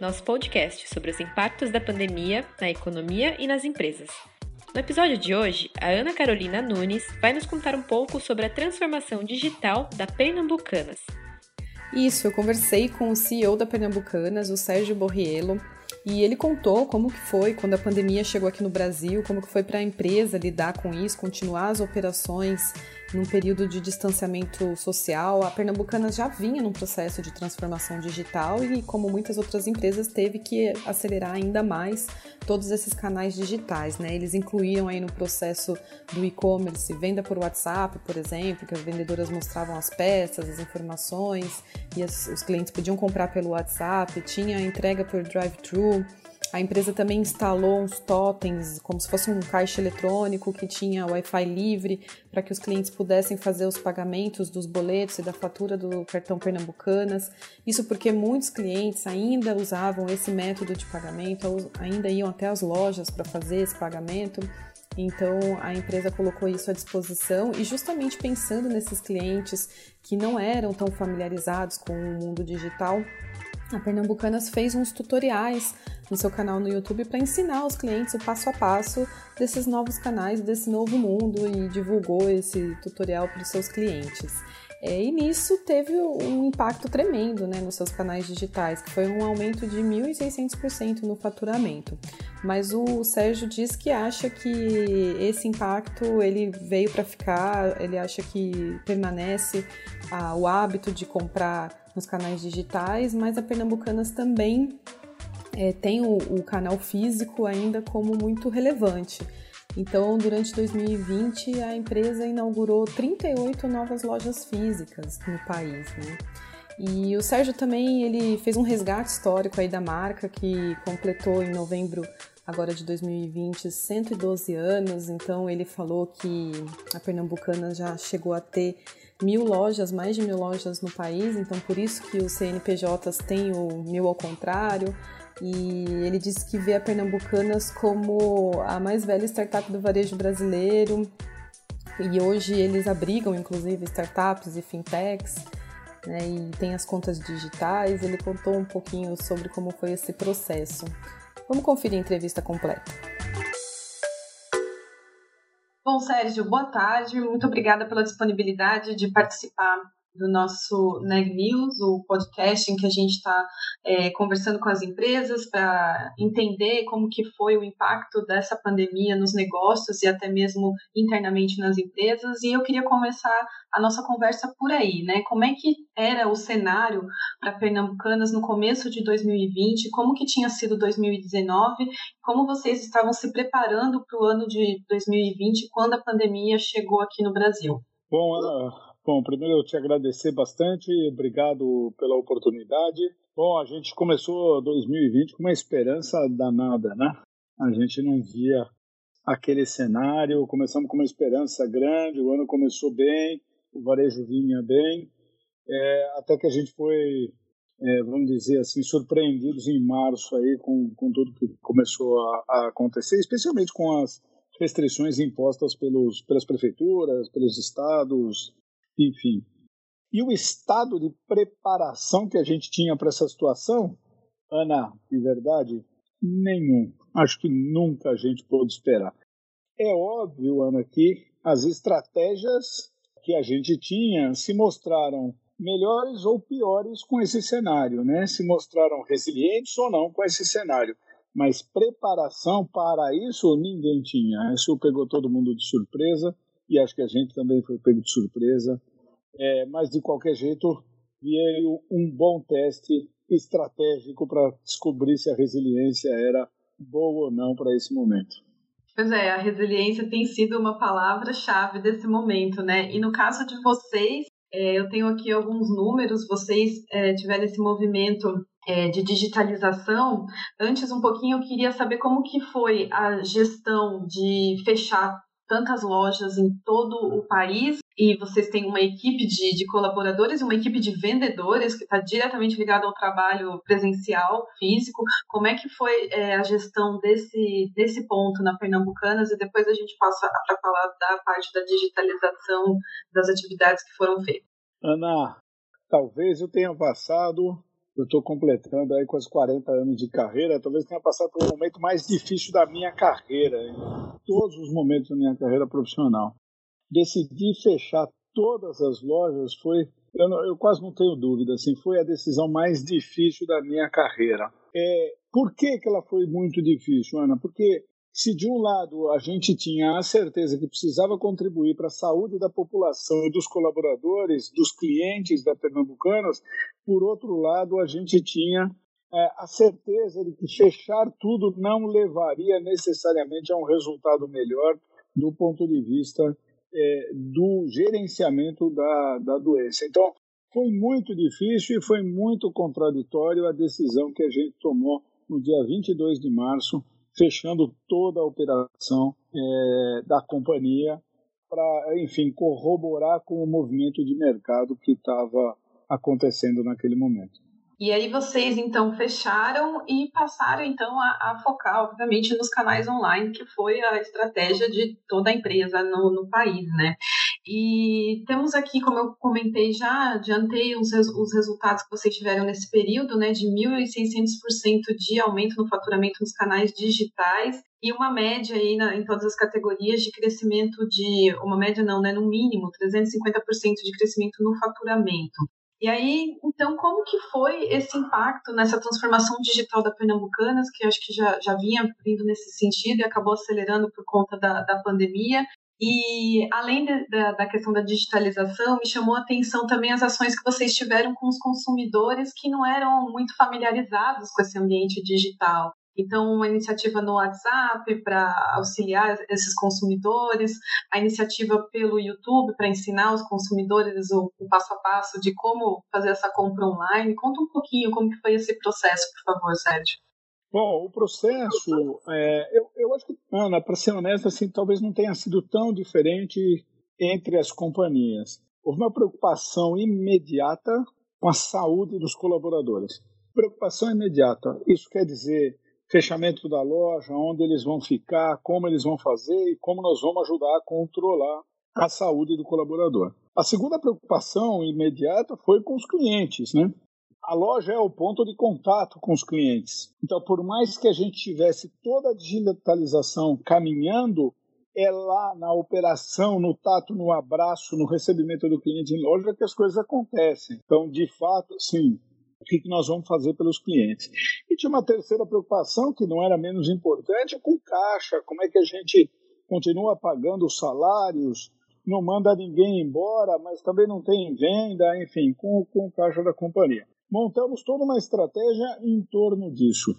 nosso podcast sobre os impactos da pandemia na economia e nas empresas. No episódio de hoje, a Ana Carolina Nunes vai nos contar um pouco sobre a transformação digital da Pernambucanas. Isso, eu conversei com o CEO da Pernambucanas, o Sérgio Borriello, e ele contou como que foi quando a pandemia chegou aqui no Brasil, como que foi para a empresa lidar com isso, continuar as operações num período de distanciamento social. A Pernambucana já vinha num processo de transformação digital e, como muitas outras empresas, teve que acelerar ainda mais todos esses canais digitais, né? Eles incluíam aí no processo do e-commerce venda por WhatsApp, por exemplo, que as vendedoras mostravam as peças, as informações e as, os clientes podiam comprar pelo WhatsApp, tinha entrega por drive-thru. A empresa também instalou uns totens, como se fosse um caixa eletrônico que tinha Wi-Fi livre para que os clientes pudessem fazer os pagamentos dos boletos e da fatura do cartão Pernambucanas. Isso porque muitos clientes ainda usavam esse método de pagamento, ainda iam até as lojas para fazer esse pagamento. Então a empresa colocou isso à disposição e justamente pensando nesses clientes que não eram tão familiarizados com o mundo digital, a Pernambucanas fez uns tutoriais no seu canal no YouTube para ensinar os clientes o passo a passo desses novos canais, desse novo mundo e divulgou esse tutorial para os seus clientes. É, e nisso teve um impacto tremendo né, nos seus canais digitais, que foi um aumento de 1.600% no faturamento. Mas o Sérgio diz que acha que esse impacto ele veio para ficar, ele acha que permanece ah, o hábito de comprar nos canais digitais, mas a Pernambucanas também é, tem o, o canal físico ainda como muito relevante. Então, durante 2020, a empresa inaugurou 38 novas lojas físicas no país, né? E o Sérgio também ele fez um resgate histórico aí da marca que completou em novembro agora de 2020 112 anos. Então ele falou que a Pernambucana já chegou a ter mil lojas, mais de mil lojas no país, então por isso que os CNPJs têm o mil ao contrário. E ele disse que vê a Pernambucanas como a mais velha startup do varejo brasileiro. E hoje eles abrigam, inclusive, startups e fintechs, né, e tem as contas digitais. Ele contou um pouquinho sobre como foi esse processo. Vamos conferir a entrevista completa. Bom, Sérgio, boa tarde. Muito obrigada pela disponibilidade de participar do nosso Neg News, o podcast em que a gente está é, conversando com as empresas para entender como que foi o impacto dessa pandemia nos negócios e até mesmo internamente nas empresas. E eu queria começar a nossa conversa por aí, né? Como é que era o cenário para Pernambucanas no começo de 2020? Como que tinha sido 2019? Como vocês estavam se preparando para o ano de 2020 quando a pandemia chegou aqui no Brasil? Bom, Ana, Bom, primeiro eu te agradecer bastante, obrigado pela oportunidade. Bom, a gente começou 2020 com uma esperança danada, né? A gente não via aquele cenário, começamos com uma esperança grande, o ano começou bem, o varejo vinha bem, é, até que a gente foi, é, vamos dizer assim, surpreendidos em março aí com, com tudo que começou a, a acontecer, especialmente com as restrições impostas pelos, pelas prefeituras, pelos estados, enfim. E o estado de preparação que a gente tinha para essa situação, Ana, de verdade, nenhum. Acho que nunca a gente pôde esperar. É óbvio, Ana, que as estratégias que a gente tinha se mostraram melhores ou piores com esse cenário, né? Se mostraram resilientes ou não com esse cenário. Mas preparação para isso ninguém tinha. Isso pegou todo mundo de surpresa e acho que a gente também foi pego de surpresa. É, mas, de qualquer jeito, veio um bom teste estratégico para descobrir se a resiliência era boa ou não para esse momento. Pois é, a resiliência tem sido uma palavra-chave desse momento, né? E no caso de vocês, É, eu tenho aqui alguns números, vocês é, tiveram esse movimento é, de digitalização. Antes, um pouquinho, eu queria saber como que foi a gestão de fechar tantas lojas em todo o país e vocês têm uma equipe de, de colaboradores e uma equipe de vendedores que está diretamente ligada ao trabalho presencial, físico. Como é que foi é, a gestão desse, desse ponto na Pernambucanas e depois a gente passa para falar da parte da digitalização das atividades que foram feitas. Ana, talvez eu tenha passado eu estou completando aí com os 40 anos de carreira, talvez tenha passado pelo momento mais difícil da minha carreira, em todos os momentos da minha carreira profissional. Decidir fechar todas as lojas foi, eu, não, eu quase não tenho dúvida, assim, foi a decisão mais difícil da minha carreira. É, por que, que ela foi muito difícil, Ana? Porque se de um lado a gente tinha a certeza que precisava contribuir para a saúde da população e dos colaboradores, dos clientes da Pernambucanas, por outro lado a gente tinha é, a certeza de que fechar tudo não levaria necessariamente a um resultado melhor do ponto de vista é, do gerenciamento da, da doença. Então, foi muito difícil e foi muito contraditório a decisão que a gente tomou no dia 22 de março fechando toda a operação é, da companhia para, enfim, corroborar com o movimento de mercado que estava acontecendo naquele momento. E aí vocês então fecharam e passaram então a, a, focar, obviamente, nos canais online, que foi a estratégia de toda a empresa no, no país, né? E temos aqui, como eu comentei já, adiantei os, os resultados que vocês tiveram nesse período, né, de 1.600% de aumento no faturamento nos canais digitais e uma média aí na, em todas as categorias de crescimento de, uma média não, né, no mínimo, 350% de crescimento no faturamento. E aí, então, como que foi esse impacto nessa transformação digital da Pernambucanas, que acho que já, já vinha vindo nesse sentido e acabou acelerando por conta da, da pandemia? E além de, da, da, questão da digitalização, me chamou a atenção também as ações que vocês tiveram com os consumidores que não eram muito familiarizados com esse ambiente digital. Então, uma iniciativa no WhatsApp para auxiliar esses consumidores, a iniciativa pelo YouTube para ensinar os consumidores o, o, passo a passo de como fazer essa compra online. Conta um pouquinho como que foi esse processo, por favor, Sérgio. Bom, o processo, é, eu, eu acho que, Ana, para ser honesto, assim, talvez não tenha sido tão diferente entre as companhias. Houve uma preocupação imediata com a saúde dos colaboradores. Preocupação imediata. Isso quer dizer fechamento da loja, onde eles vão ficar, como eles vão fazer e como nós vamos ajudar a controlar a saúde do colaborador. A segunda preocupação imediata foi com os clientes, né? A loja é o ponto de contato com os clientes. Então, por mais que a gente tivesse toda a digitalização caminhando, é lá na operação, no tato, no abraço, no recebimento do cliente em loja que as coisas acontecem. Então, de fato, sim, o que nós vamos fazer pelos clientes. E tinha uma terceira preocupação, que não era menos importante, com caixa, como é que a gente continua pagando os salários, não manda ninguém embora, mas também não tem venda, enfim, com, com o caixa da companhia. Montamos toda uma estratégia em torno disso.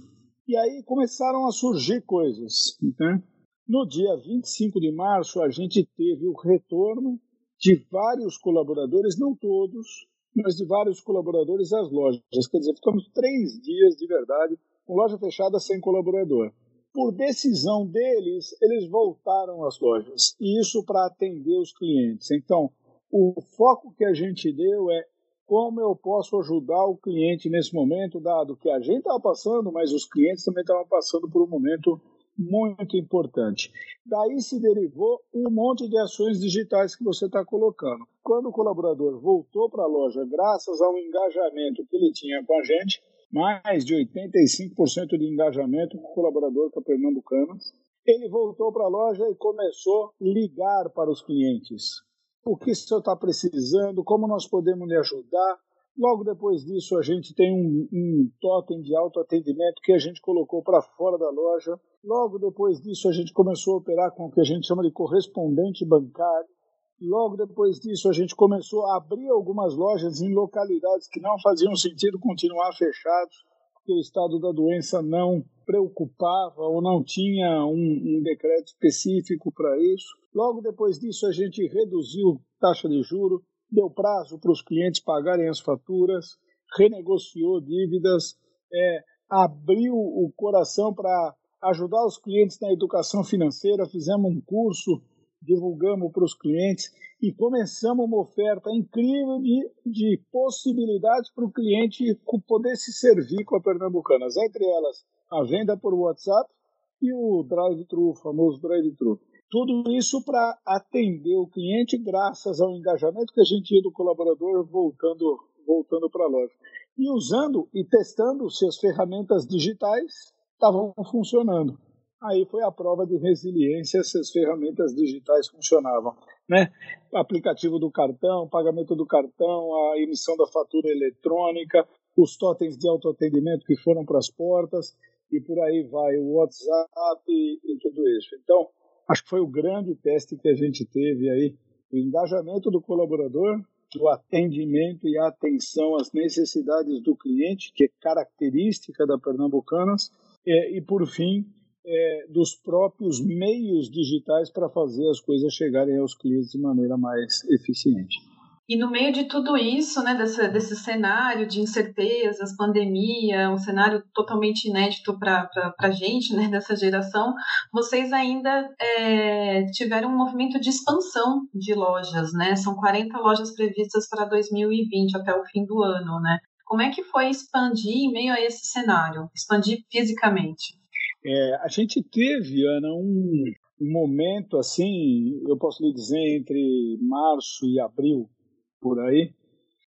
E aí começaram a surgir coisas. Né? No dia 25 de março, a gente teve o retorno de vários colaboradores, não todos, mas de vários colaboradores às lojas. Quer dizer, ficamos três dias de verdade com loja fechada sem colaborador. Por decisão deles, eles voltaram às lojas. E isso para atender os clientes. Então, o foco que a gente deu é como eu posso ajudar o cliente nesse momento, dado que a gente estava passando, mas os clientes também estavam passando por um momento muito importante. Daí se derivou um monte de ações digitais que você está colocando. Quando o colaborador voltou para a loja, graças ao engajamento que ele tinha com a gente, mais de 85% de engajamento com o colaborador com a Pernambucanas, ele voltou para a loja e começou a ligar para os clientes. O que o senhor está precisando? Como nós podemos lhe ajudar? Logo depois disso, a gente tem um, um totem de autoatendimento que a gente colocou para fora da loja. Logo depois disso, a gente começou a operar com o que a gente chama de correspondente bancário. Logo depois disso, a gente começou a abrir algumas lojas em localidades que não faziam sentido continuar fechados, porque o estado da doença não preocupava ou não tinha um, um decreto específico para isso. Logo depois disso, a gente reduziu taxa de juro, deu prazo para os clientes pagarem as faturas, renegociou dívidas, é, abriu o coração para ajudar os clientes na educação financeira, fizemos um curso, divulgamos para os clientes e começamos uma oferta incrível de, de possibilidades para o cliente poder se servir com a Pernambucanas, entre elas a venda por WhatsApp e o drive-thru, o famoso drive-thru. Tudo isso para atender o cliente graças ao engajamento que a gente tinha do colaborador voltando, voltando para a loja. E usando e testando se as ferramentas digitais estavam funcionando. Aí foi a prova de resiliência se as ferramentas digitais funcionavam. Né? Aplicativo do cartão, pagamento do cartão, a emissão da fatura eletrônica, os totens de autoatendimento que foram para as portas e por aí vai, o WhatsApp e, e tudo isso. Então, acho que foi o grande teste que a gente teve aí, o engajamento do colaborador, o atendimento e a atenção às necessidades do cliente, que é característica da Pernambucanas, é, e por fim, é, dos próprios meios digitais para fazer as coisas chegarem aos clientes de maneira mais eficiente. E no meio de tudo isso, né, desse, desse cenário de incertezas, pandemia, um cenário totalmente inédito para a gente, né, dessa geração, vocês ainda é, tiveram um movimento de expansão de lojas, né? São 40 lojas previstas para 2020, até o fim do ano, né? Como é que foi expandir em meio a esse cenário, expandir fisicamente? É, a gente teve, Ana, um, um momento assim, eu posso lhe dizer, entre março e abril, por aí.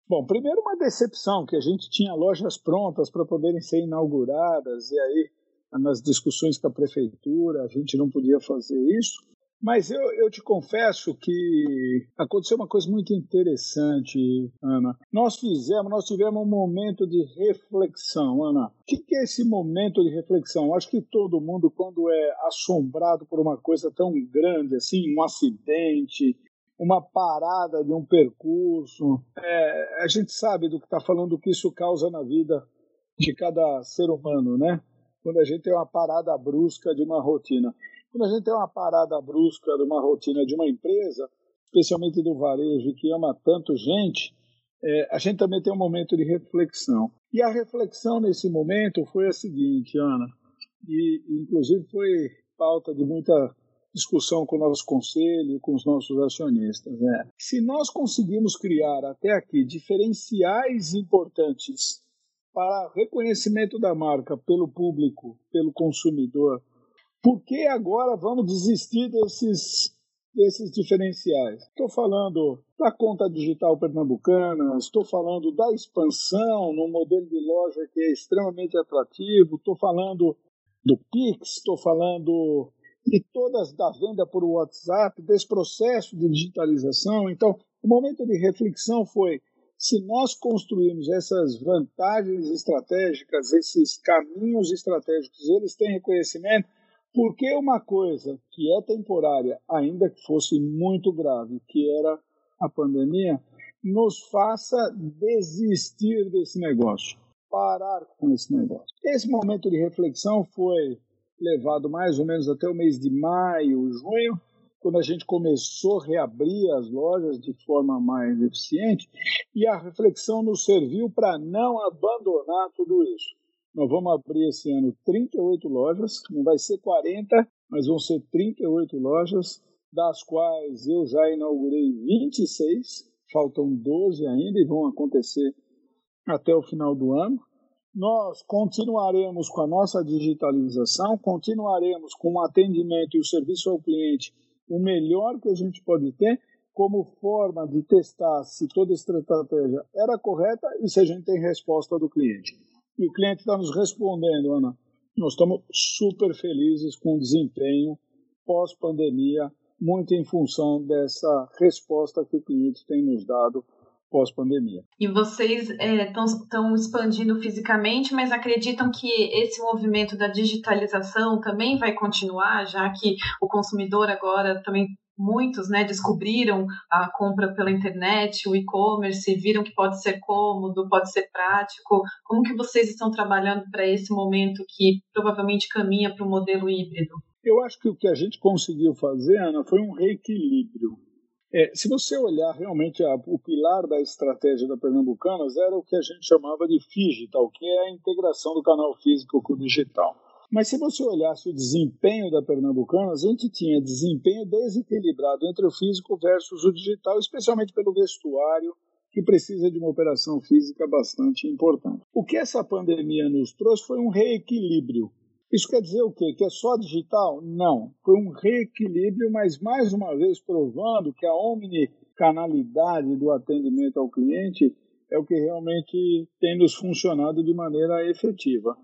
Bom, primeiro uma decepção, que a gente tinha lojas prontas para poderem ser inauguradas, e aí nas discussões com a prefeitura a gente não podia fazer isso. Mas eu, eu te confesso que aconteceu uma coisa muito interessante, Ana. Nós fizemos, nós tivemos um momento de reflexão, Ana. O que, é esse momento de reflexão? Acho que todo mundo, quando é assombrado por uma coisa tão grande assim, um acidente, uma parada de um percurso. É, a gente sabe do que está falando, o que isso causa na vida de cada ser humano, né? Quando a gente tem uma parada brusca de uma rotina. Quando a gente tem uma parada brusca de uma rotina de uma empresa, especialmente do varejo, que ama tanto gente, é, a gente também tem um momento de reflexão. E a reflexão nesse momento foi a seguinte, Ana, e inclusive foi pauta de muita discussão com o nosso conselho, com os nossos acionistas. Né? Se nós conseguimos criar até aqui diferenciais importantes para reconhecimento da marca pelo público, pelo consumidor, por que agora vamos desistir desses, desses diferenciais? Estou falando da conta digital pernambucana, estou falando da expansão no modelo de loja que é extremamente atrativo, estou falando do Pix, estou falando e todas da venda por WhatsApp, desse processo de digitalização. Então, o momento de reflexão foi se nós construirmos essas vantagens estratégicas, esses caminhos estratégicos, eles têm reconhecimento, porque uma coisa que é temporária, ainda que fosse muito grave, que era a pandemia, nos faça desistir desse negócio, parar com esse negócio. Esse momento de reflexão foi levado mais ou menos até o mês de maio, junho, quando a gente começou a reabrir as lojas de forma mais eficiente, e a reflexão nos serviu para não abandonar tudo isso. Nós vamos abrir esse ano 38 lojas, não vai ser 40, mas vão ser 38 lojas, das quais eu já inaugurei 26, faltam 12 ainda e vão acontecer até o final do ano nós continuaremos com a nossa digitalização, continuaremos com o atendimento e o serviço ao cliente o melhor que a gente pode ter, como forma de testar se toda estratégia era correta e se a gente tem resposta do cliente. E o cliente está nos respondendo, Ana. Nós estamos super felizes com o desempenho pós-pandemia, muito em função dessa resposta que o cliente tem nos dado pós-pandemia. E vocês estão é, expandindo fisicamente, mas acreditam que esse movimento da digitalização também vai continuar, já que o consumidor agora também muitos né, descobriram a compra pela internet, o e-commerce, viram que pode ser cômodo, pode ser prático. Como que vocês estão trabalhando para esse momento que provavelmente caminha para o modelo híbrido? Eu acho que o que a gente conseguiu fazer, Ana, foi um reequilíbrio É, se você olhar realmente a, o pilar da estratégia da Pernambucanas era o que a gente chamava de digital, que é a integração do canal físico com o digital. Mas se você olhasse o desempenho da Pernambucanas, a gente tinha desempenho desequilibrado entre o físico versus o digital, especialmente pelo vestuário, que precisa de uma operação física bastante importante. O que essa pandemia nos trouxe foi um reequilíbrio. Isso quer dizer o quê? Que é só digital? Não. Foi um reequilíbrio, mas mais uma vez provando que a omnicanalidade do atendimento ao cliente é o que realmente tem nos funcionado de maneira efetiva.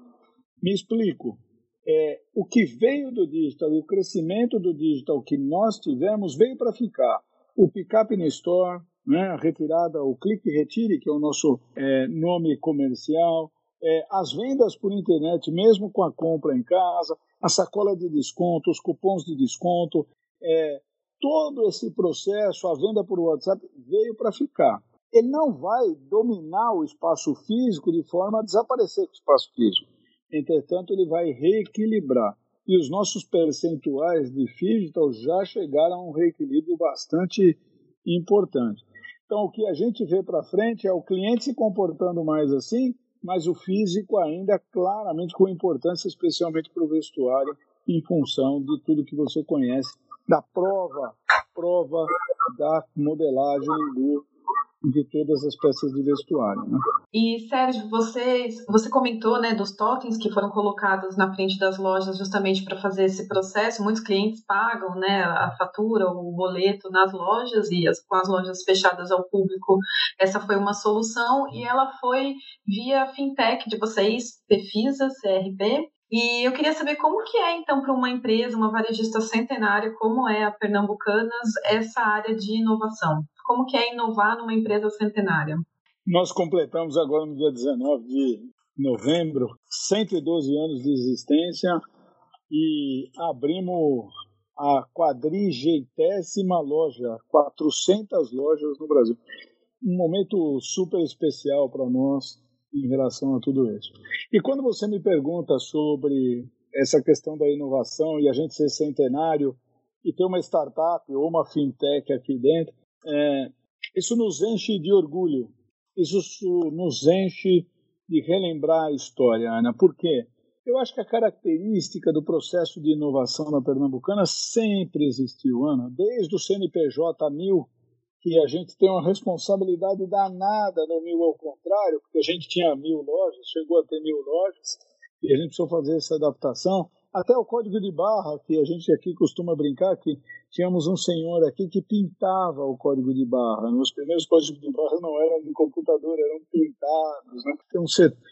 Me explico. É, o que veio do digital e o crescimento do digital que nós tivemos veio para ficar. O Pickup in Store, né, a retirada, o Clique Retire, que é o nosso é, nome comercial, é, as vendas por internet, mesmo com a compra em casa, a sacola de desconto, os cupons de desconto, é, todo esse processo, a venda por WhatsApp, veio para ficar. Ele não vai dominar o espaço físico de forma a desaparecer com o espaço físico. Entretanto, ele vai reequilibrar. E os nossos percentuais de digital já chegaram a um reequilíbrio bastante importante. Então, o que a gente vê para frente é o cliente se comportando mais assim, mas o físico ainda claramente com importância, especialmente para o vestuário, em função de tudo que você conhece da prova, prova da modelagem do de todas as peças de vestuário. Né? E Sérgio, você, você comentou né, dos totens que foram colocados na frente das lojas justamente para fazer esse processo. Muitos clientes pagam né, a fatura, o boleto nas lojas e as, com as lojas fechadas ao público. Essa foi uma solução e ela foi via fintech de vocês, Pefisa, CRB, e eu queria saber como que é, então, para uma empresa, uma varejista centenária como é a Pernambucanas, essa área de inovação. Como que é inovar numa empresa centenária? Nós completamos agora no dia 19 de novembro 112 anos de existência e abrimos a quadrigentésima loja, 400 lojas no Brasil. Um momento super especial para nós em relação a tudo isso. E quando você me pergunta sobre essa questão da inovação e a gente ser centenário e ter uma startup ou uma fintech aqui dentro, é, isso nos enche de orgulho, isso nos enche de relembrar a história, Ana. Por quê? Eu acho que a característica do processo de inovação na Pernambucana sempre existiu, Ana. Desde o CNPJ 1000, que a gente tem uma responsabilidade danada no mil ao contrário, porque a gente tinha mil lojas, chegou a ter mil lojas, e a gente precisou fazer essa adaptação. Até o código de barra, que a gente aqui costuma brincar, que tínhamos um senhor aqui que pintava o código de barra. Os primeiros códigos de barra não eram de computador, eram pintados. Né? Então,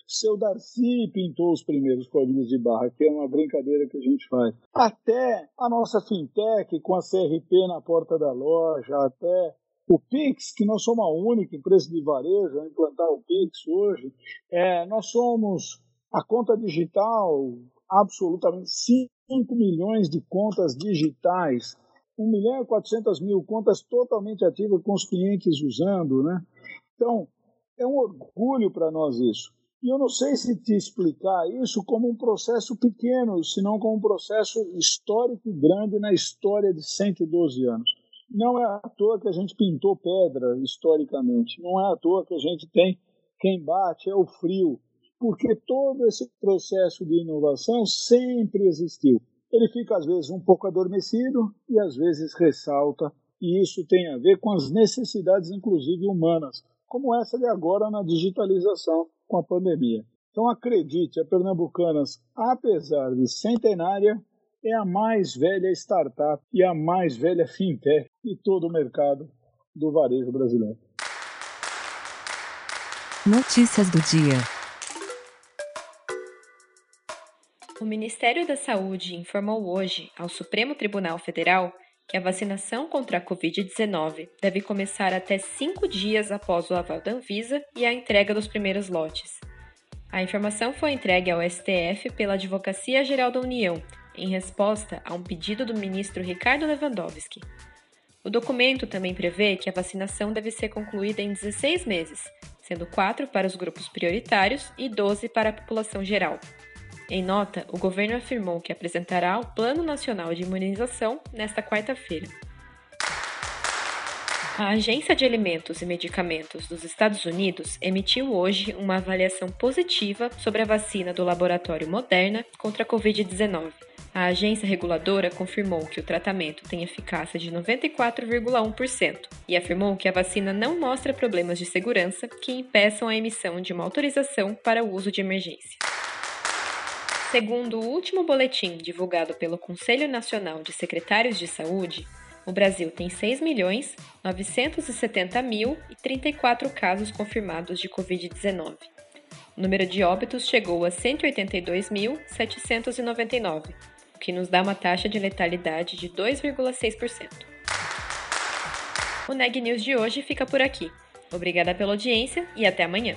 seu Darcy pintou os primeiros códigos de barra, que é uma brincadeira que a gente faz. Até a nossa fintech, com a CRP na porta da loja, até o Pix, que nós somos a única empresa de varejo a implantar o Pix hoje, é, nós somos a conta digital, absolutamente 5 milhões de contas digitais 1 milhão e 400 mil contas totalmente ativas com os clientes usando, né? Então, é um orgulho para nós isso. E eu não sei se te explicar isso como um processo pequeno, senão como um processo histórico e grande na história de 112 anos. Não é à toa que a gente pintou pedra historicamente, não é à toa que a gente tem quem bate é o frio, porque todo esse processo de inovação sempre existiu ele fica às vezes um pouco adormecido e às vezes ressalta, e isso tem a ver com as necessidades, inclusive humanas, como essa de agora na digitalização com a pandemia. Então acredite, a Pernambucanas, apesar de centenária, é a mais velha startup e a mais velha fintech de todo o mercado do varejo brasileiro. Notícias do dia. O Ministério da Saúde informou hoje ao Supremo Tribunal Federal que a vacinação contra a Covid-19 deve começar até cinco dias após o aval da Anvisa e a entrega dos primeiros lotes. A informação foi entregue ao STF pela Advocacia Geral da União, em resposta a um pedido do ministro Ricardo Lewandowski. O documento também prevê que a vacinação deve ser concluída em 16 meses, sendo 4 para os grupos prioritários e 12 para a população geral. Em nota, o governo afirmou que apresentará o Plano Nacional de Imunização nesta quarta-feira. A Agência de Alimentos e Medicamentos dos Estados Unidos emitiu hoje uma avaliação positiva sobre a vacina do laboratório Moderna contra a Covid-19. A agência reguladora confirmou que o tratamento tem eficácia de 94,1% e afirmou que a vacina não mostra problemas de segurança que impeçam a emissão de uma autorização para o uso de emergência. Segundo o último boletim divulgado pelo Conselho Nacional de Secretários de Saúde, o Brasil tem 6.970.034 casos confirmados de Covid-19. O número de óbitos chegou a 182.799, o que nos dá uma taxa de letalidade de 2,6%. O Neg News de hoje fica por aqui. Obrigada pela audiência e até amanhã.